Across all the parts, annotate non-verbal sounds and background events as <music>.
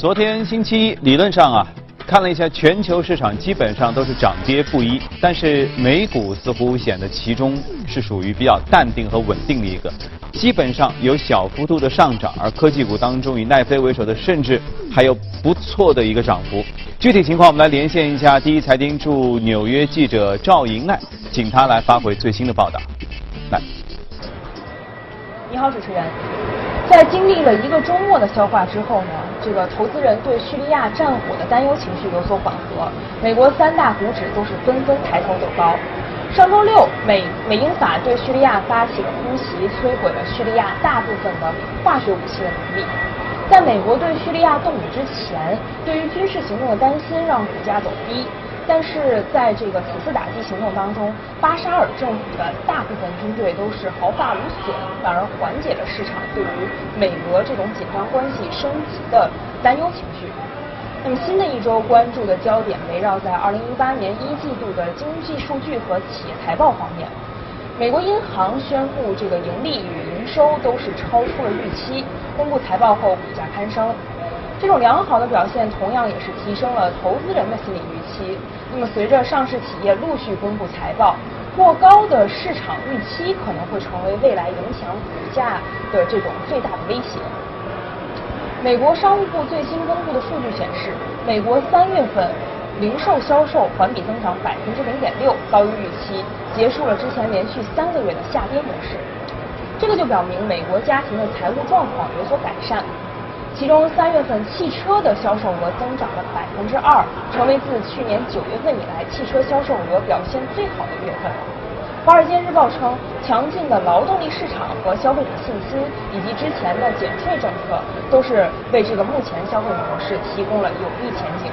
昨天星期一，理论上啊，看了一下全球市场，基本上都是涨跌不一，但是美股似乎显得其中是属于比较淡定和稳定的一个，基本上有小幅度的上涨，而科技股当中以奈飞为首的，甚至还有不错的一个涨幅。具体情况，我们来连线一下第一财经驻纽约记者赵莹奈，请他来发回最新的报道。来，你好，主持人。在经历了一个周末的消化之后呢，这个投资人对叙利亚战火的担忧情绪有所缓和。美国三大股指都是纷纷抬头走高。上周六，美美英法对叙利亚发起了空袭，摧毁了叙利亚大部分的化学武器的能力。在美国对叙利亚动武之前，对于军事行动的担心让股价走低。但是在这个此次打击行动当中，巴沙尔政府的大部分军队都是毫发无损，反而缓解了市场对于美俄这种紧张关系升级的担忧情绪。那么新的一周关注的焦点围绕在2018年一季度的经济数据和企业财报方面。美国银行宣布这个盈利与营收都是超出了预期，公布财报后股价攀升。这种良好的表现同样也是提升了投资人的心理预期。那么，随着上市企业陆续公布财报，过高的市场预期可能会成为未来影响股价的这种最大的威胁。美国商务部最新公布的数据显示，美国三月份零售销售环比增长百分之零点六，高于预期，结束了之前连续三个月的下跌模式。这个就表明美国家庭的财务状况有所改善。其中三月份汽车的销售额增长了百分之二，成为自去年九月份以来汽车销售额表现最好的月份。华尔街日报称，强劲的劳动力市场和消费者信心，以及之前的减税政策，都是为这个目前消费模式提供了有利前景。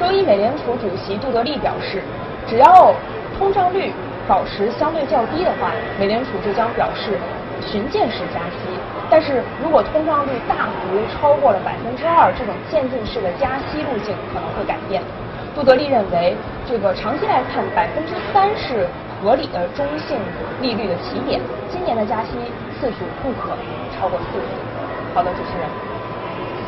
周一，美联储主席杜德利表示，只要通胀率保持相对较低的话，美联储就将表示循渐式加息。但是如果通胀率大幅超过了百分之二，这种渐进式的加息路径可能会改变。杜德利认为，这个长期来看，百分之三是合理的中性利率的起点。今年的加息次数不可能超过四次。好的，主持人。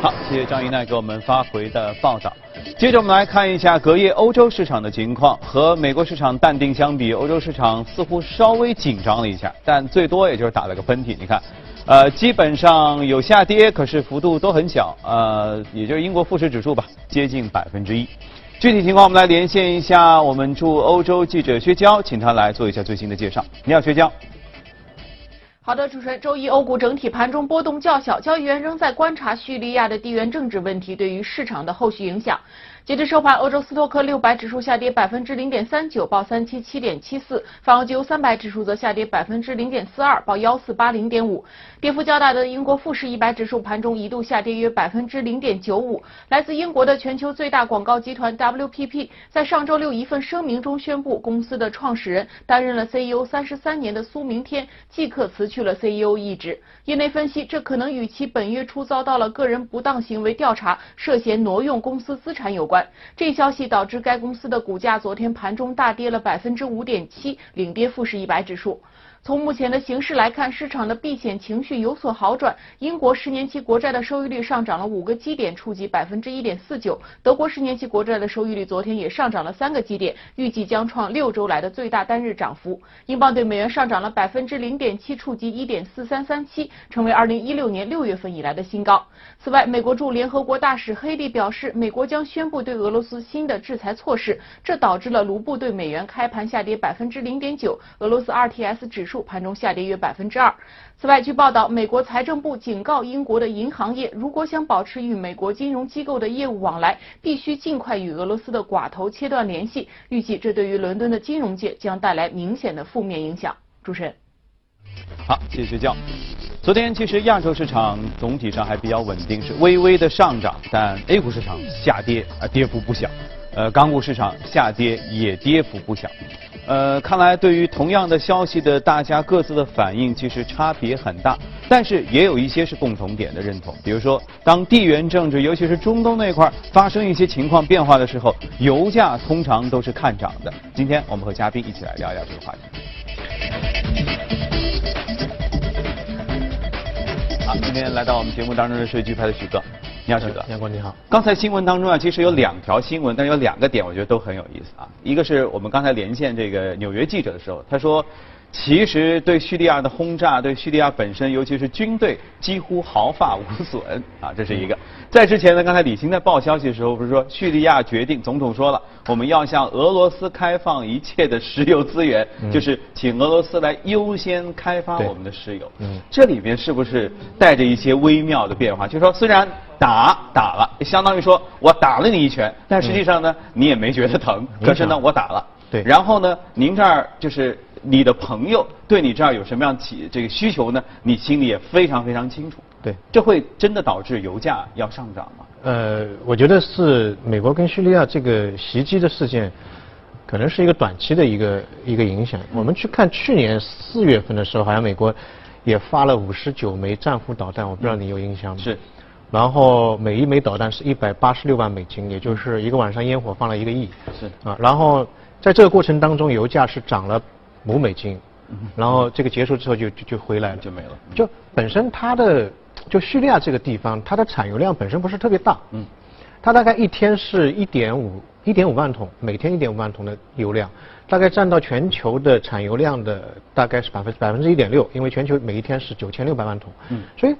好，谢谢张一奈给我们发回的报道。接着我们来看一下隔夜欧洲市场的情况，和美国市场淡定相比，欧洲市场似乎稍微紧张了一下，但最多也就是打了个喷嚏。你看。呃，基本上有下跌，可是幅度都很小，呃，也就是英国富时指数吧，接近百分之一。具体情况，我们来连线一下我们驻欧洲记者薛娇，请他来做一下最新的介绍。你好，薛娇。好的，主持人，周一欧股整体盘中波动较小，交易员仍在观察叙利亚的地缘政治问题对于市场的后续影响。截至收盘，欧洲斯托克六百指数下跌百分之零点三九，报三七七点七四；泛欧 G 三百指数则下跌百分之零点四二，报幺四八零点五。跌幅较大的英国富时一百指数盘中一度下跌约百分之零点九五。来自英国的全球最大广告集团 WPP 在上周六一份声明中宣布，公司的创始人担任了 CEO 三十三年的苏明天即刻辞去了 CEO 一职。业内分析，这可能与其本月初遭到了个人不当行为调查，涉嫌挪用公司资产有关。这一消息导致该公司的股价昨天盘中大跌了百分之五点七，领跌富时一百指数。从目前的形势来看，市场的避险情绪有所好转。英国十年期国债的收益率上涨了五个基点，触及百分之一点四九。德国十年期国债的收益率昨天也上涨了三个基点，预计将创六周来的最大单日涨幅。英镑对美元上涨了百分之零点七，触及一点四三三七，成为二零一六年六月份以来的新高。此外，美国驻联合国大使黑利表示，美国将宣布对俄罗斯新的制裁措施，这导致了卢布对美元开盘下跌百分之零点九，俄罗斯 RTS 指数。盘中下跌约百分之二。此外，据报道，美国财政部警告英国的银行业，如果想保持与美国金融机构的业务往来，必须尽快与俄罗斯的寡头切断联系。预计这对于伦敦的金融界将带来明显的负面影响。主持人，好，谢谢学教。昨天其实亚洲市场总体上还比较稳定，是微微的上涨，但 A 股市场下跌啊，跌幅不小。呃，港股市场下跌也跌幅不小。呃，看来对于同样的消息的大家各自的反应其实差别很大，但是也有一些是共同点的认同。比如说，当地缘政治，尤其是中东那块发生一些情况变化的时候，油价通常都是看涨的。今天我们和嘉宾一起来聊一聊这个话题。好，今天来到我们节目当中的是钜派的许哥。你好，许哥。杨光你好。刚才新闻当中啊，其实有两条新闻，但有两个点，我觉得都很有意思啊。一个是我们刚才连线这个纽约记者的时候，他说。其实对叙利亚的轰炸，对叙利亚本身，尤其是军队，几乎毫发无损啊，这是一个。在之前呢，刚才李欣在报消息的时候不是说，叙利亚决定，总统说了，我们要向俄罗斯开放一切的石油资源，就是请俄罗斯来优先开发我们的石油。嗯，这里边是不是带着一些微妙的变化？就是说，虽然打打了，相当于说我打了你一拳，但实际上呢，你也没觉得疼。可是呢，我打了。对。然后呢，您这儿就是。你的朋友对你这儿有什么样起这个需求呢？你心里也非常非常清楚。对，这会真的导致油价要上涨吗？呃，我觉得是美国跟叙利亚这个袭击的事件，可能是一个短期的一个一个影响。我们去看去年四月份的时候，好像美国也发了五十九枚战斧导弹，我不知道你有印象吗？是。然后每一枚导弹是一百八十六万美金，也就是一个晚上烟火放了一个亿。是。啊，然后在这个过程当中，油价是涨了。五美金，然后这个结束之后就就就回来了，就没了。就本身它的就叙利亚这个地方，它的产油量本身不是特别大，嗯，它大概一天是一点五一点五万桶，每天一点五万桶的油量，大概占到全球的产油量的大概是百分百分之一点六，因为全球每一天是九千六百万桶，嗯，所以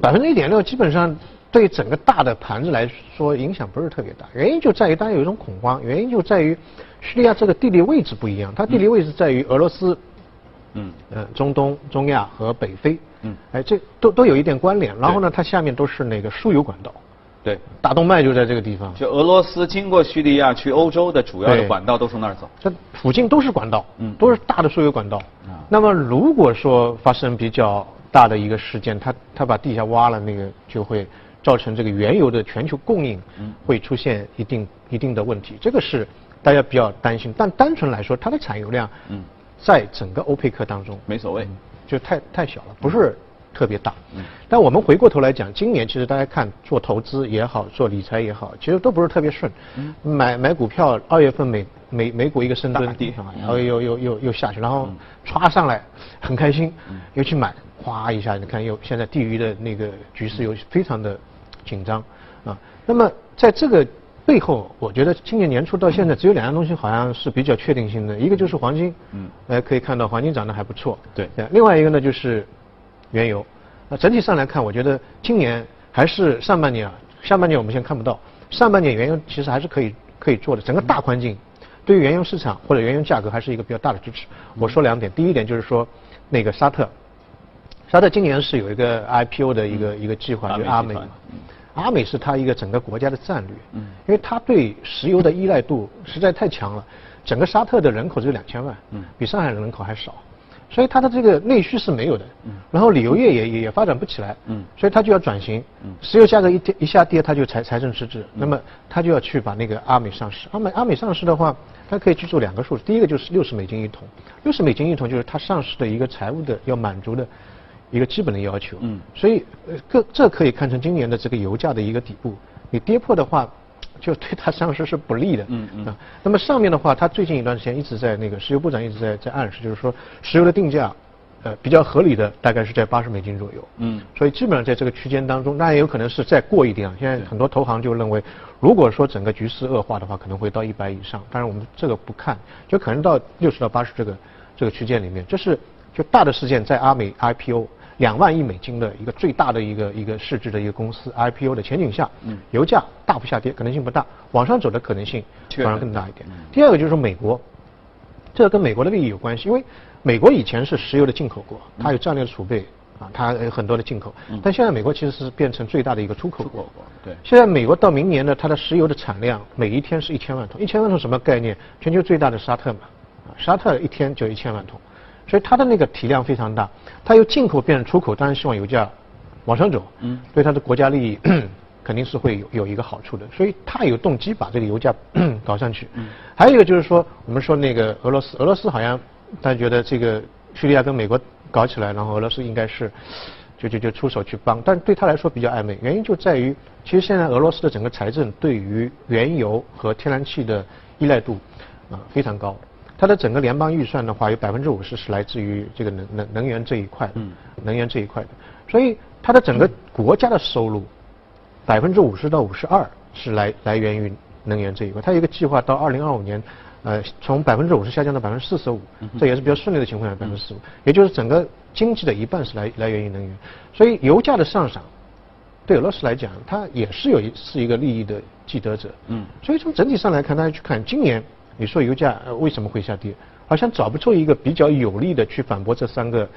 百分之一点六基本上对整个大的盘子来说影响不是特别大，原因就在于大家有一种恐慌，原因就在于。叙利亚这个地理位置不一样，它地理位置在于俄罗斯，嗯，呃，中东、中亚和北非，嗯，哎，这都都有一点关联。然后呢，它下面都是那个输油管道，对，大动脉就在这个地方。就俄罗斯经过叙利亚去欧洲的主要的管道都从那儿走。这附近都是管道，嗯，都是大的输油管道。啊，那么如果说发生比较大的一个事件，它它把地下挖了，那个就会造成这个原油的全球供应会出现一定一定的问题。这个是。大家比较担心，但单纯来说，它的产油量，嗯，在整个欧佩克当中没所谓，就太太小了，不是特别大。嗯，但我们回过头来讲，今年其实大家看做投资也好，做理财也好，其实都不是特别顺。嗯，买买股票，二月份美美美股一个深蹲，然后又又又又下去，然后歘上来，很开心，又去买，哗一下，你看又现在地域的那个局势又非常的紧张啊。那么在这个。背后，我觉得今年年初到现在，只有两样东西好像是比较确定性的，一个就是黄金，嗯，呃，可以看到黄金涨得还不错，对，另外一个呢就是原油，那整体上来看，我觉得今年还是上半年啊，下半年我们现在看不到，上半年原油其实还是可以可以做的，整个大环境对于原油市场或者原油价格还是一个比较大的支持。我说两点，第一点就是说那个沙特，沙特今年是有一个 IPO 的一个一个计划，就阿美。阿美是它一个整个国家的战略，嗯，因为它对石油的依赖度实在太强了，整个沙特的人口只有两千万，嗯，比上海的人口还少，所以它的这个内需是没有的，嗯，然后旅游业也也也发展不起来，嗯，所以它就要转型，嗯，石油价格一跌一下跌，它就财财政赤字，那么它就要去把那个阿美上市，阿美阿美上市的话，它可以记住两个数，第一个就是六十美金一桶，六十美金一桶就是它上市的一个财务的要满足的。一个基本的要求，嗯，所以呃，这这可以看成今年的这个油价的一个底部。你跌破的话，就对它上市是不利的，嗯嗯。啊，那么上面的话，它最近一段时间一直在那个石油部长一直在在暗示，就是说石油的定价，呃，比较合理的大概是在八十美金左右，嗯。所以基本上在这个区间当中，那也有可能是再过一点。现在很多投行就认为，如果说整个局势恶化的话，可能会到一百以上。当然我们这个不看，就可能到六十到八十这个这个区间里面。这是就大的事件在阿美 IPO。两万亿美金的一个最大的一个一个市值的一个公司 IPO 的前景下，嗯，油价大幅下跌可能性不大，往上走的可能性反而更大一点。第二个就是说美国，这个跟美国的利益有关系，因为美国以前是石油的进口国，它有战略储备啊，它有很多的进口，但现在美国其实是变成最大的一个出口国。对，现在美国到明年呢，它的石油的产量每一天是一千万桶，一千万桶什么概念？全球最大的沙特嘛，啊，沙特一天就一千万桶。所以它的那个体量非常大，它由进口变成出口，当然希望油价往上走，嗯，对它的国家利益 <clears throat> 肯定是会有有一个好处的，所以它有动机把这个油价 <clears throat> 搞上去。嗯，还有一个就是说，我们说那个俄罗斯，俄罗斯好像大家觉得这个叙利亚跟美国搞起来，然后俄罗斯应该是就就就出手去帮，但对他来说比较暧昧，原因就在于其实现在俄罗斯的整个财政对于原油和天然气的依赖度啊非常高。它的整个联邦预算的话，有百分之五十是来自于这个能能能源这一块，嗯，能源这一块的，所以它的整个国家的收入百分之五十到五十二是来来源于能源这一块。它有一个计划到二零二五年，呃，从百分之五十下降到百分之四十五，这也是比较顺利的情况下百分之四十五，也就是整个经济的一半是来来源于能源。所以油价的上涨，对俄罗斯来讲，它也是有一是一个利益的既得者。嗯。所以从整体上来看，大家去看今年，你说油价呃为什么会下跌？好像找不出一个比较有力的去反驳这三个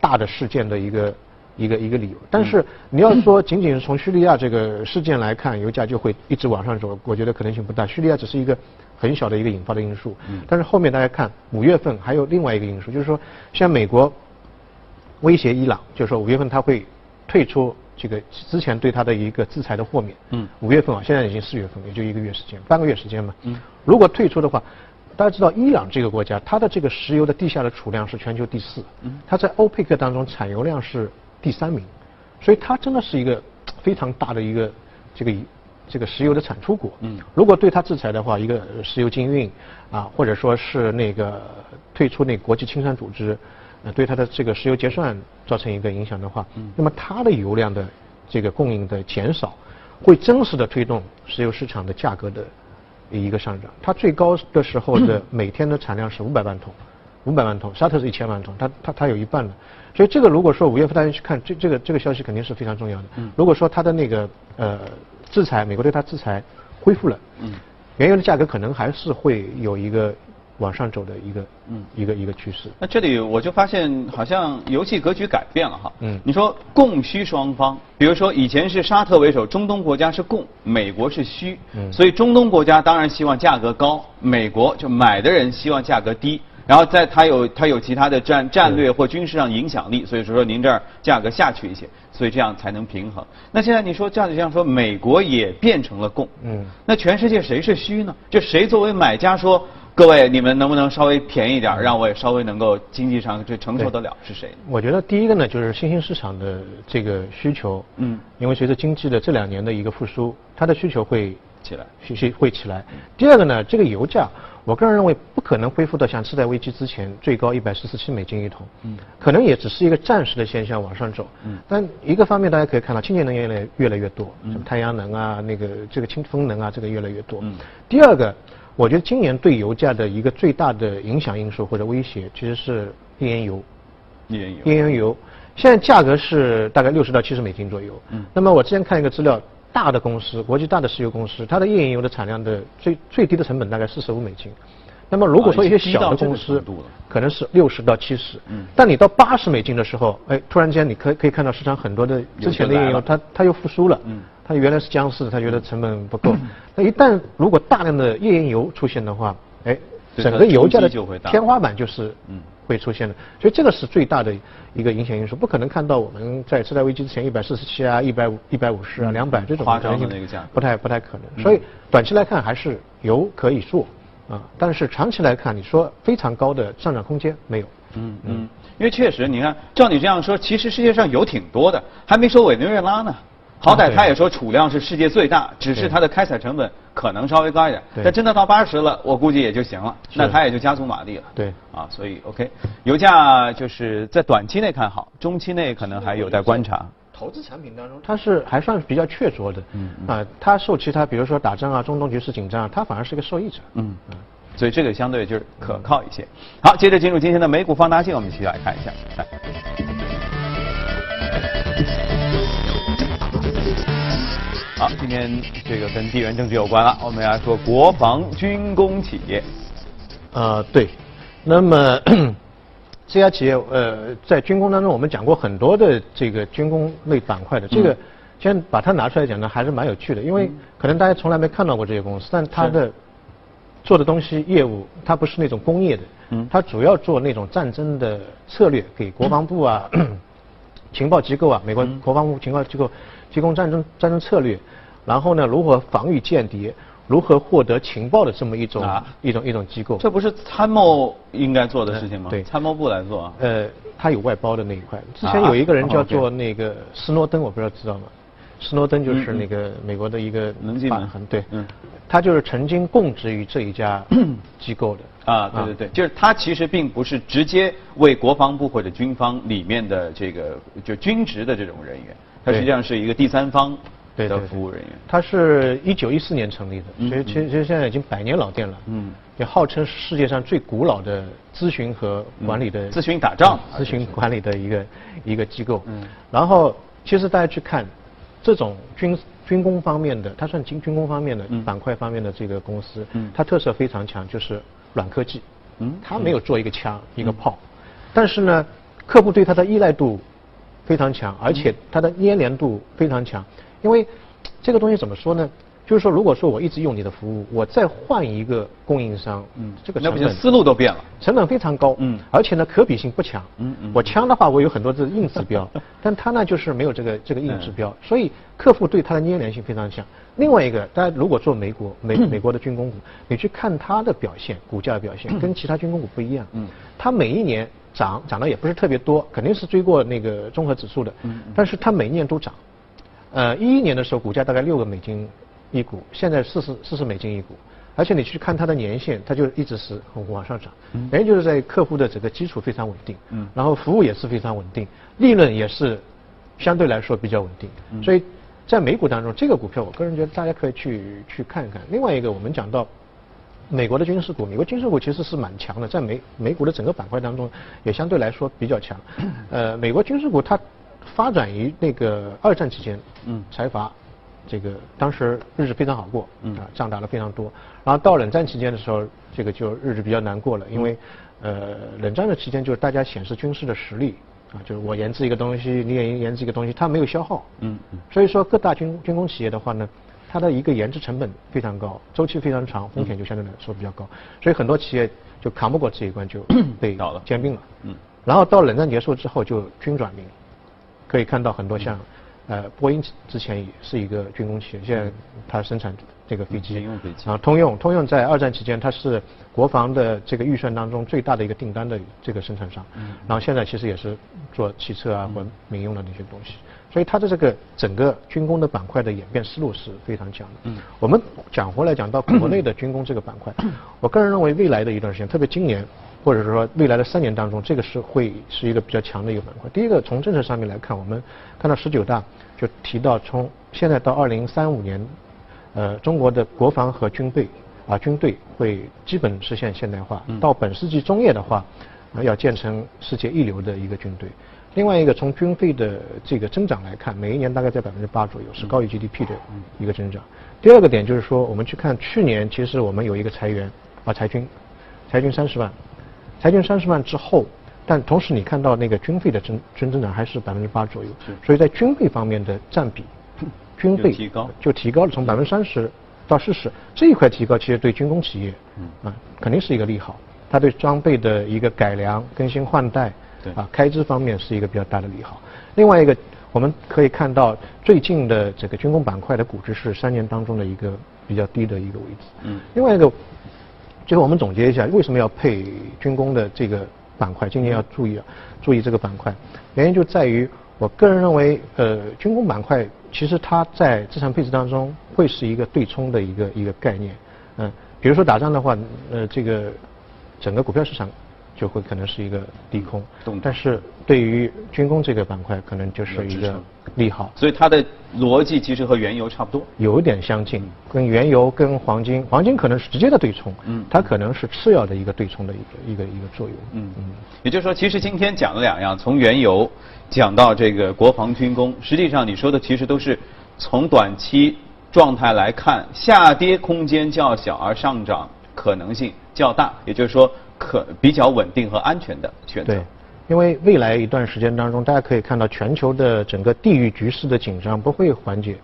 大的事件的一个一个一个理由。但是你要说仅仅是从叙利亚这个事件来看，油价就会一直往上走，我觉得可能性不大。叙利亚只是一个很小的一个引发的因素。但是后面大家看五月份还有另外一个因素，就是说像美国威胁伊朗，就是说五月份他会退出这个之前对他的一个制裁的豁免。嗯。五月份啊，现在已经四月份，也就一个月时间，半个月时间嘛。嗯。如果退出的话。大家知道，伊朗这个国家，它的这个石油的地下的储量是全球第四，它在欧佩克当中产油量是第三名，所以它真的是一个非常大的一个这个这个石油的产出国。嗯如果对它制裁的话，一个石油禁运啊，或者说是那个退出那国际清算组织，呃，对它的这个石油结算造成一个影响的话，那么它的油量的这个供应的减少，会真实的推动石油市场的价格的。一个上涨，它最高的时候的 <clears throat> 每天的产量是五百万桶，五百万桶，沙特是一千万桶，它它它有一半的，所以这个如果说五月份大家去看这这个这个消息肯定是非常重要的。如果说它的那个呃制裁，美国对它制裁恢复了，原油的价格可能还是会有一个。往上走的一个嗯一个一个趋势。那这里我就发现好像游戏格局改变了哈。嗯。你说供需双方，比如说以前是沙特为首，中东国家是供，美国是需。嗯。所以中东国家当然希望价格高，美国就买的人希望价格低，然后在它有它有其他的战战略或军事上影响力，所以说说您这儿价格下去一些，所以这样才能平衡。那现在你说这样这样说，美国也变成了供。嗯。那全世界谁是需呢？就谁作为买家说？各位，你们能不能稍微便宜点，让我也稍微能够经济上就承受得了？是谁？我觉得第一个呢，就是新兴市场的这个需求。嗯。因为随着经济的这两年的一个复苏，它的需求会起来，需需会起来。第二个呢，这个油价，我个人认为不可能恢复到像次贷危机之前最高一百四十七美金一桶。嗯。可能也只是一个暂时的现象往上走。嗯。但一个方面大家可以看到，清洁能源越来越来越多，什么太阳能啊，那个这个清风能啊，这个越来越多。嗯。第二个。我觉得今年对油价的一个最大的影响因素或者威胁，其实是页岩油。页岩油。页岩油，现在价格是大概六十到七十美金左右。嗯。那么我之前看一个资料，大的公司，国际大的石油公司，它的页岩油的产量的最最低的成本大概四十五美金。那么如果说一些小的公司，可能是六十到七十。嗯。但你到八十美金的时候，哎，突然间你可可以看到市场很多的之前的页岩油，它它又复苏了。嗯。他原来是僵尸，它觉得成本不够。那一旦如果大量的页岩油出现的话，哎，整个油价的天花板就是会出现的。所以这个是最大的一个影响因素，不可能看到我们在次贷危机之前一百四十七啊、一百五、一百五十啊、两百这种夸张的那个价，不太不太可能。所以短期来看还是油可以做啊，但是长期来看，你说非常高的上涨空间没有。嗯嗯，因为确实你看，照你这样说，其实世界上油挺多的，还没说委内瑞拉呢。好歹他也说储量是世界最大，只是它的开采成本可能稍微高一点。但真的到八十了，我估计也就行了。那它也就加足马力了。对。啊，所以 OK，油价就是在短期内看好，中期内可能还有待观察。投资产品当中，它是还算是比较确凿的。嗯。啊，它受其他比如说打仗啊、中东局势紧张啊，它反而是个受益者。嗯嗯。所以这个相对就是可靠一些。好，接着进入今天的美股放大镜，我们一起来看一下。来。好，今天这个跟地缘政治有关了，我们来说国防军工企业。呃，对，那么 <clears throat> 这家企业呃，在军工当中，我们讲过很多的这个军工类板块的，这个先把它拿出来讲呢，还是蛮有趣的，因为可能大家从来没看到过这些公司，但它的做的东西业务，它不是那种工业的，嗯，它主要做那种战争的策略，给国防部啊、<clears throat> 情报机构啊，美国国防部情报机构。提供战争战争策略，然后呢，如何防御间谍，如何获得情报的这么一种一种一种机构。这不是参谋应该做的事情吗？对，参谋部来做。呃，他有外包的那一块。之前有一个人叫做那个斯诺登，我不知道知道吗？斯诺登就是那个美国的一个能进能对，嗯，他就是曾经供职于这一家 <clears throat> 机构的。啊，对对对，就是他其实并不是直接为国防部或者军方里面的这个就军职的这种人员。他实际上是一个第三方对的服务人员。它是一九一四年成立的，嗯其实其实其实现在已经百年老店了，嗯，也号称是世界上最古老的咨询和管理的咨询打仗咨询管理的一个一个机构。嗯。然后其实大家去看这种军军工方面的，它算军军工方面的嗯。板块方面的这个公司嗯，它特色非常强，就是软科技。嗯。它没有做一个枪一个炮，但是呢，客户对它的依赖度非常强，而且它的粘连度非常强。因为这个东西怎么说呢？就是说，如果说我一直用你的服务，我再换一个供应商，嗯，这个成本那不就思路都变了。成本非常高，嗯。而且呢可比性不强，嗯嗯我枪的话我有很多的硬指标，<laughs> 但它呢就是没有这个这个硬指标，所以客户对它的粘连性非常强。另外一个，大家如果做美国美美国的军工股，你去看它的表现，股价的表现跟其他军工股不一样，嗯。它每一年涨涨的也不是特别多，肯定是追过那个综合指数的，嗯嗯。但是它每一年都涨。呃，一一年的时候股价大概六个美金一股，现在四十四十美金一股，而且你去看它的年限，它就一直是往上涨，原因就是在客户的整个基础非常稳定，嗯。然后服务也是非常稳定，利润也是相对来说比较稳定，嗯。所以在美股当中，这个股票我个人觉得大家可以去去看一看。另外一个，我们讲到美国的军事股，美国军事股其实是蛮强的，在美美股的整个板块当中也相对来说比较强。呃，美国军事股它发展于那个二战期间，嗯。财阀这个当时日子非常好过，嗯。啊，仗打了非常多。然后到冷战期间的时候，这个就日子比较难过了，因为呃，冷战的期间就是大家显示军事的实力啊，就是我研制一个东西，你也研制一个东西，它没有消耗，嗯嗯。所以说各大军军工企业的话呢，它的一个研制成本非常高，周期非常长，风险就相对来说比较高，所以很多企业就扛不过这一关，就被倒了。兼并了。嗯。然后到冷战结束之后就军转民，可以看到很多像，呃，波音之前也是一个军工企业，现在它生产这个飞机，民用飞机。啊，通用，通用在二战期间它是国防的这个预算当中最大的一个订单的这个生产商，然后现在其实也是做汽车啊或民用的那些东西，所以它的这个整个军工的板块的演变思路是非常强的。嗯。我们讲回来讲到国内的军工这个板块，<clears throat> 我个人认为未来的一段时间，特别今年。或者说未来的三年当中，这个是会是一个比较强的一个板块。第一个，从政策上面来看，我们看到十九大就提到，从现在到二零三五年，呃，中国的国防和军备啊军队会基本实现现代化。到本世纪中叶的话，啊要建成世界一流的一个军队。另外一个，从军费的这个增长来看，每一年大概在百分之八左右，是高于 GDP 的一个增长。第二个点就是说，我们去看去年，其实我们有一个裁员啊裁军，裁军三十万。裁军三十万之后，但同时你看到那个军费的增军增长还是百分之八左右，所以在军费方面的占比，<laughs> 军费提高。就提高了，从百分之三十到四十，这一块提高其实对军工企业，嗯。啊肯定是一个利好，它对装备的一个改良、更新换代，对。啊开支方面是一个比较大的利好。另外一个我们可以看到最近的这个军工板块的估值是三年当中的一个比较低的一个位置。嗯。另外一个，最后我们总结一下，为什么要配军工的这个板块？今年要注意啊，注意这个板块，原因就在于，我个人认为，呃，军工板块其实它在资产配置当中会是一个对冲的一个一个概念。嗯，比如说打仗的话，呃，这个整个股票市场就会可能是一个利空。但是对于军工这个板块，可能就是一个利好。所以它的逻辑其实和原油差不多。有一点相近，跟原油、跟黄金，黄金可能是直接的对冲，嗯。它可能是次要的一个对冲的一个一个一个作用，嗯。嗯，也就是说，其实今天讲了两样，从原油讲到这个国防军工，实际上你说的其实都是从短期状态来看，下跌空间较小，而上涨可能性较大，也就是说可比较稳定和安全的选择对。，因为未来一段时间当中，大家可以看到全球的整个地域局势的紧张不会缓解，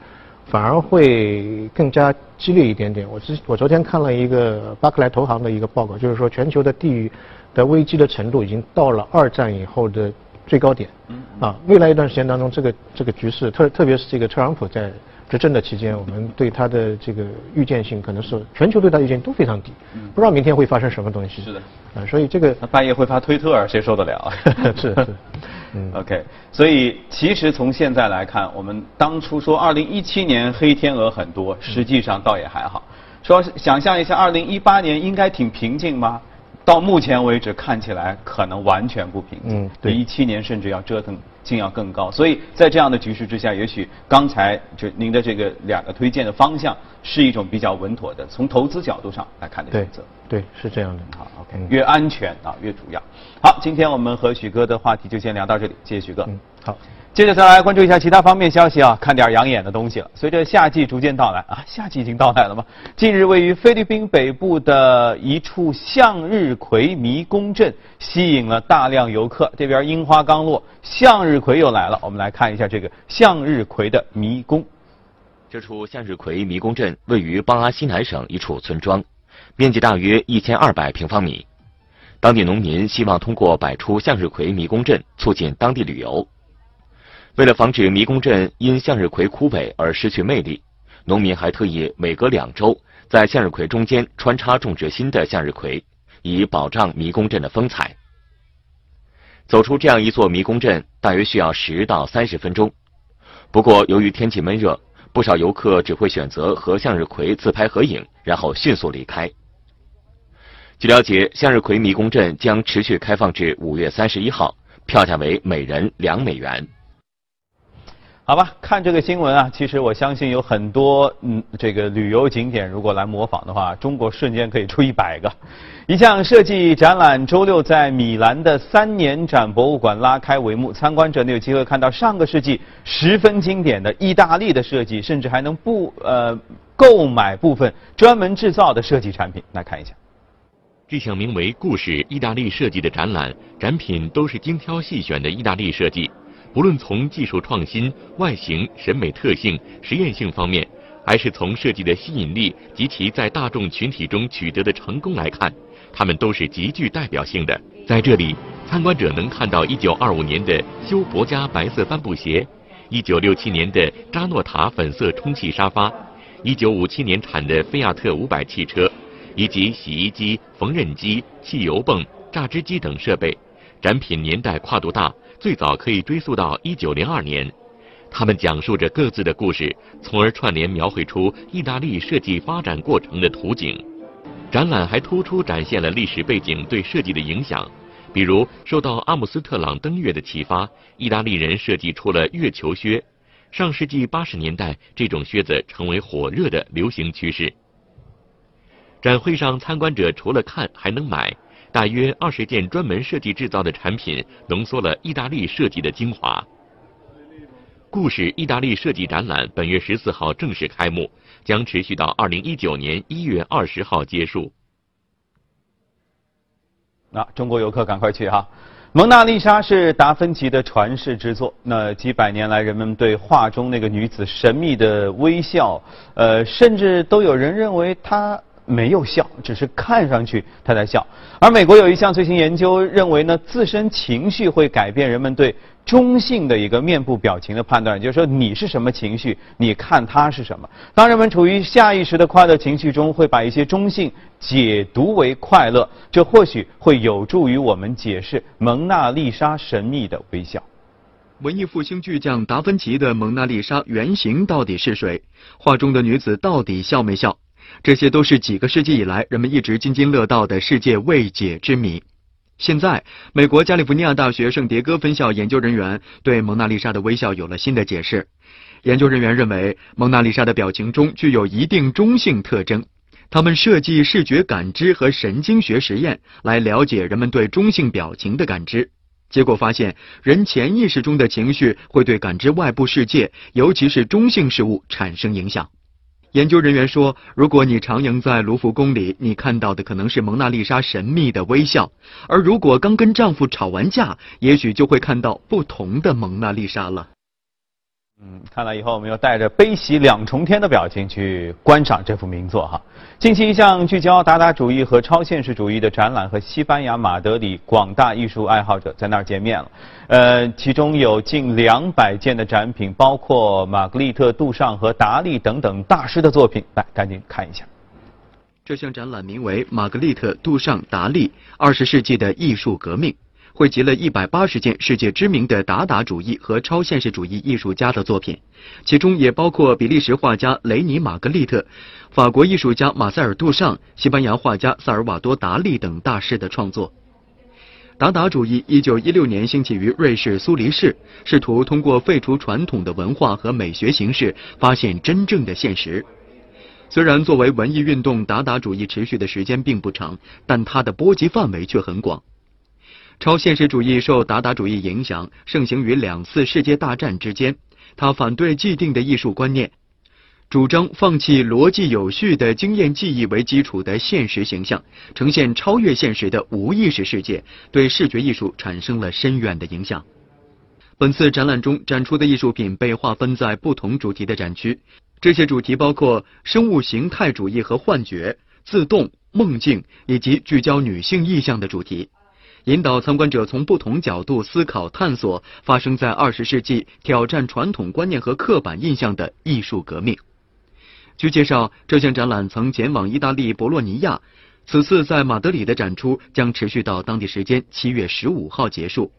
反而会更加激烈一点点。我之我昨天看了一个巴克莱投行的一个报告，就是说全球的地域的危机的程度已经到了二战以后的最高点。嗯啊，未来一段时间当中，这个这个局势，特特别是这个特朗普在执政的期间，我们对他的这个预见性可能是全球对他预见都非常低，不知道明天会发生什么东西。是的。啊，所以这个半夜会发推特，谁受得了啊？是是，<laughs> 嗯 OK，所以其实从现在来看，我们当初说二零一七年黑天鹅很多，实际上倒也还好。说想象一下，二零一八年应该挺平静吗？到目前为止看起来可能完全不平静，嗯对比一七年甚至要折腾性要更高。所以在这样的局势之下，也许刚才就您的这个两个推荐的方向是一种比较稳妥的，从投资角度上来看的选择。对，是这样的。好，OK，越安全啊越主要。好，今天我们和许哥的话题就先聊到这里，谢谢许哥。嗯，好。接着再来关注一下其他方面消息啊，看点养眼的东西了。随着夏季逐渐到来啊，夏季已经到来了吗？近日，位于菲律宾北部的一处向日葵迷宫镇吸引了大量游客。这边樱花刚落，向日日葵又来了。我们来看一下这个向日葵的迷宫。这处向日葵迷宫镇位于邦阿西南省一处村庄，面积大约一千二百平方米。当地农民希望通过摆出向日葵迷宫镇，促进当地旅游。为了防止迷宫镇因向日葵枯萎而失去魅力，农民还特意每隔两周在向日葵中间穿插种植新的向日葵，以保障迷宫镇的风采。走出这样一座迷宫镇大约需要十到三十分钟，不过由于天气闷热，不少游客只会选择和向日葵自拍合影，然后迅速离开。据了解，向日葵迷宫镇将持续开放至五月三十一号，票价为每人两美元。好吧，看这个新闻啊，其实我相信有很多嗯，这个旅游景点如果来模仿的话，中国瞬间可以出一百个。一项设计展览周六在米兰的三年展博物馆拉开帷幕，参观者呢有机会看到上个世纪十分经典的意大利的设计，甚至还能不呃购买部分专门制造的设计产品。来看一下，这项名为“故事意大利设计”的展览，展品都是精挑细选的意大利设计。不论从技术创新、外形、审美特性、实验性方面，还是从设计的吸引力及其在大众群体中取得的成功来看，它们都是极具代表性的。在这里，参观者能看到1925年的休伯加白色帆布鞋，1967年的扎诺塔粉色充气沙发，1957年产的菲亚特500汽车，以及洗衣机、缝纫机、汽油泵、榨汁机等设备。展品年代跨度大。最早可以追溯到一九零二年，他们讲述着各自的故事，从而串联描绘出意大利设计发展过程的图景。展览还突出展现了历史背景对设计的影响，比如受到阿姆斯特朗登月的启发，意大利人设计出了月球靴。上世纪八十年代，这种靴子成为火热的流行趋势。展会上，参观者除了看，还能买。大约二十件专门设计制造的产品，浓缩了意大利设计的精华。故事意大利设计展览本月十四号正式开幕，将持续到二零一九年一月二十号结束。那中国游客赶快去哈！蒙娜丽莎是达芬奇的传世之作。那几百年来，人们对画中那个女子神秘的微笑，呃，甚至都有人认为她。没有笑，只是看上去他在笑。而美国有一项最新研究认为呢，自身情绪会改变人们对中性的一个面部表情的判断，就是说你是什么情绪，你看他是什么。当人们处于下意识的快乐情绪中，会把一些中性解读为快乐，这或许会有助于我们解释蒙娜丽莎神秘的微笑。文艺复兴巨匠达芬奇的蒙娜丽莎原型到底是谁？画中的女子到底笑没笑？这些都是几个世纪以来人们一直津津乐道的世界未解之谜。现在，美国加利福尼亚大学圣迭戈分校研究人员对蒙娜丽莎的微笑有了新的解释。研究人员认为，蒙娜丽莎的表情中具有一定中性特征。他们设计视觉感知和神经学实验来了解人们对中性表情的感知，结果发现，人潜意识中的情绪会对感知外部世界，尤其是中性事物产生影响。研究人员说，如果你徜徉在卢浮宫里，你看到的可能是蒙娜丽莎神秘的微笑；而如果刚跟丈夫吵完架，也许就会看到不同的蒙娜丽莎了。嗯，看来以后我们要带着悲喜两重天的表情去观赏这幅名作哈。近期一项聚焦达达主义和超现实主义的展览和西班牙马德里广大艺术爱好者在那儿见面了。呃，其中有近两百件的展品，包括玛格丽特、杜尚和达利等等大师的作品。来，赶紧看一下。这项展览名为《玛格丽特、杜尚、达利：二十世纪的艺术革命》。汇集了一百八十件世界知名的达达主义和超现实主义艺术家的作品，其中也包括比利时画家雷尼·玛格丽特、法国艺术家马塞尔·杜尚、西班牙画家萨尔瓦多·达利等大师的创作。达达主义一九一六年兴起于瑞士苏黎世，试图通过废除传统的文化和美学形式，发现真正的现实。虽然作为文艺运动，达达主义持续的时间并不长，但它的波及范围却很广。超现实主义受达达主义影响，盛行于两次世界大战之间。他反对既定的艺术观念，主张放弃逻辑有序的经验记忆为基础的现实形象，呈现超越现实的无意识世界，对视觉艺术产生了深远的影响。本次展览中展出的艺术品被划分在不同主题的展区。这些主题包括生物形态主义和幻觉、自动、梦境以及聚焦女性意象的主题，引导参观者从不同角度思考、探索发生在二十世纪挑战传统观念和刻板印象的艺术革命。据介绍，这项展览曾前往意大利博洛尼亚，此次在马德里的展出将持续到当地时间七月十五号结束。